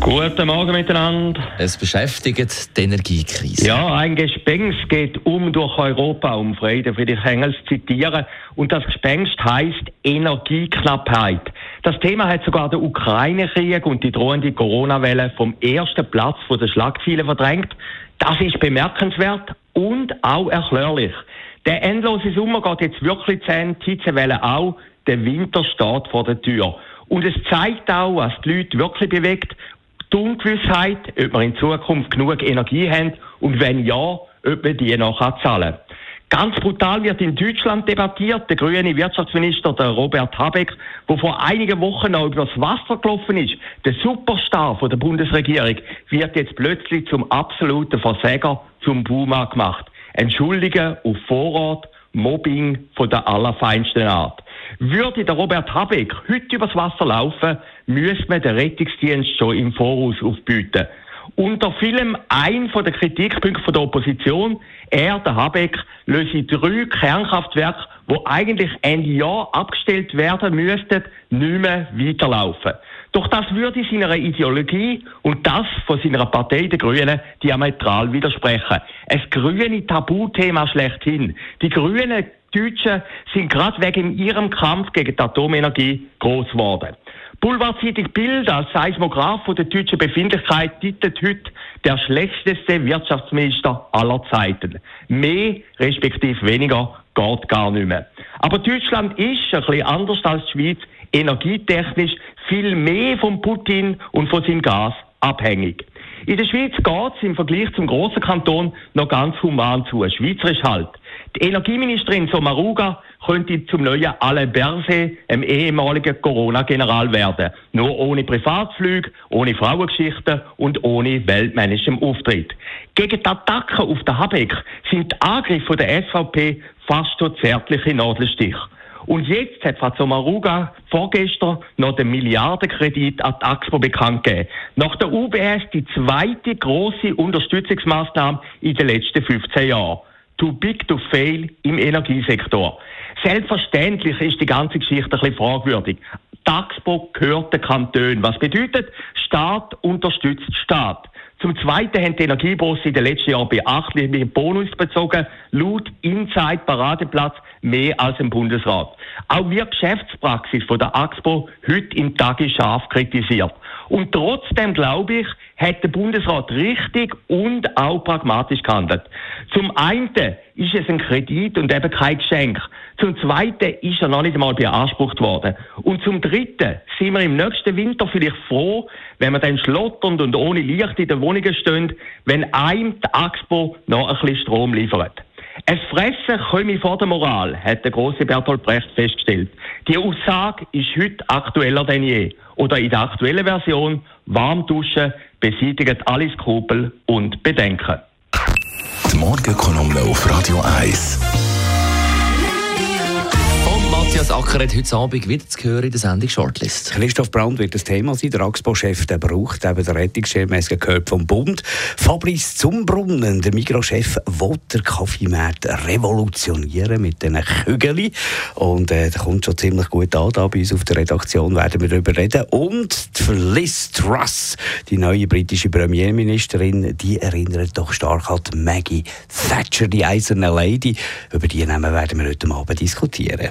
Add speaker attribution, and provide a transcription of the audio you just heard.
Speaker 1: Guten Morgen miteinander.
Speaker 2: Es beschäftigt die Energiekrise.
Speaker 1: Ja, ein Gespenst geht um durch Europa, um Frieden Friedrich Engels zitieren. Und das Gespenst heißt Energieknappheit. Das Thema hat sogar der Ukraine-Krieg und die drohende Corona-Welle vom ersten Platz von der Schlagzeilen verdrängt. Das ist bemerkenswert und auch erklärlich. Der endlose Sommer geht jetzt wirklich zu Ende, die Hitzewelle auch, der Winter steht vor der Tür. Und es zeigt auch, was die Leute wirklich bewegt die Ungewissheit, ob wir in Zukunft genug Energie haben und wenn ja, ob man die noch zahlen kann. Ganz brutal wird in Deutschland debattiert. Der grüne Wirtschaftsminister, der Robert Habeck, der vor einigen Wochen noch über das Wasser gelaufen ist, der Superstar von der Bundesregierung, wird jetzt plötzlich zum absoluten Versäger, zum Boomer gemacht. Entschuldigen auf Vorrat, Mobbing von der allerfeinsten Art. Würde der Robert Habeck heute übers Wasser laufen, müsste man den Rettungsdienst schon im Voraus aufbieten. Unter vielem ein von den Kritikpunkten der Opposition, er, der Habeck, löse drei Kernkraftwerke, die eigentlich Ende Jahr abgestellt werden müssten, nicht mehr weiterlaufen. Doch das würde seiner Ideologie und das von seiner Partei, der Grünen, diametral widersprechen. Ein grüne Tabuthema schlechthin. Die Grünen Deutschen sind gerade wegen ihrem Kampf gegen die Atomenergie groß geworden. Boulevard-Zeitung Bild als Seismograph der deutschen Befindlichkeit titelt heute der schlechteste Wirtschaftsminister aller Zeiten. Mehr, respektive weniger, geht gar nicht mehr. Aber Deutschland ist, ein bisschen anders als die Schweiz, energietechnisch viel mehr von Putin und von seinem Gas abhängig. In der Schweiz geht es im Vergleich zum grossen Kanton noch ganz human zu. Schweizerisch halt. Die Energieministerin Sommaruga könnte zum neuen Alain Berset, einem ehemaligen Corona-General werden. Nur ohne Privatflüge, ohne Frauengeschichten und ohne weltmännischem Auftritt. Gegen die Attacken auf den Habeck sind die Angriffe der SVP fast so zärtliche Nadelstich. Und jetzt hat Frau Sommaruga vorgestern noch den Milliardenkredit an die AXPO bekannt gegeben. Nach der UBS die zweite große Unterstützungsmaßnahme in den letzten 15 Jahren too big to fail im Energiesektor. Selbstverständlich ist die ganze Geschichte ein bisschen fragwürdig. Taxpo gehört den Kantonen. Was bedeutet, Staat unterstützt Staat. Zum Zweiten haben die Energiebosse in den letzten Jahren beachtliche Bonus bezogen, laut Inside Paradeplatz mehr als im Bundesrat. Auch wir Geschäftspraxis von der AXPO heute im Tage scharf kritisiert. Und trotzdem glaube ich, hat der Bundesrat richtig und auch pragmatisch gehandelt. Zum einen ist es ein Kredit und eben kein Geschenk. Zum zweiten ist er noch nicht einmal beansprucht worden. Und zum dritten sind wir im nächsten Winter vielleicht froh, wenn wir dann schlotternd und ohne Licht in den Wohnungen stehen, wenn einem die AXPO noch ein bisschen Strom liefert. Es Fressen komme vor der Moral, hat der große Bertolt Brecht festgestellt. Die Aussage ist heute aktueller denn je. Oder in der aktuellen Version, warm duschen beseitigt alle Skrupel und Bedenken.
Speaker 3: Die Morgenkolumne auf Radio 1.
Speaker 2: Matthias Acker hat heute Abend wieder zu hören in der Sendung Shortlist.
Speaker 4: Christoph Brand wird das Thema sein. Der Axpo-Chef braucht eben den Rettungsschirm, gehört vom Bund. Fabrice Zumbrunnen, der Mikrochef, will den Kaffeemarkt revolutionieren mit diesen Kügeln. Und äh, der kommt schon ziemlich gut an. Da bei uns auf der Redaktion werden wir darüber reden. Und die Liz Truss, die neue britische Premierministerin, die erinnert doch stark an Maggie Thatcher, die eiserne Lady. Über die Namen werden wir heute Abend diskutieren.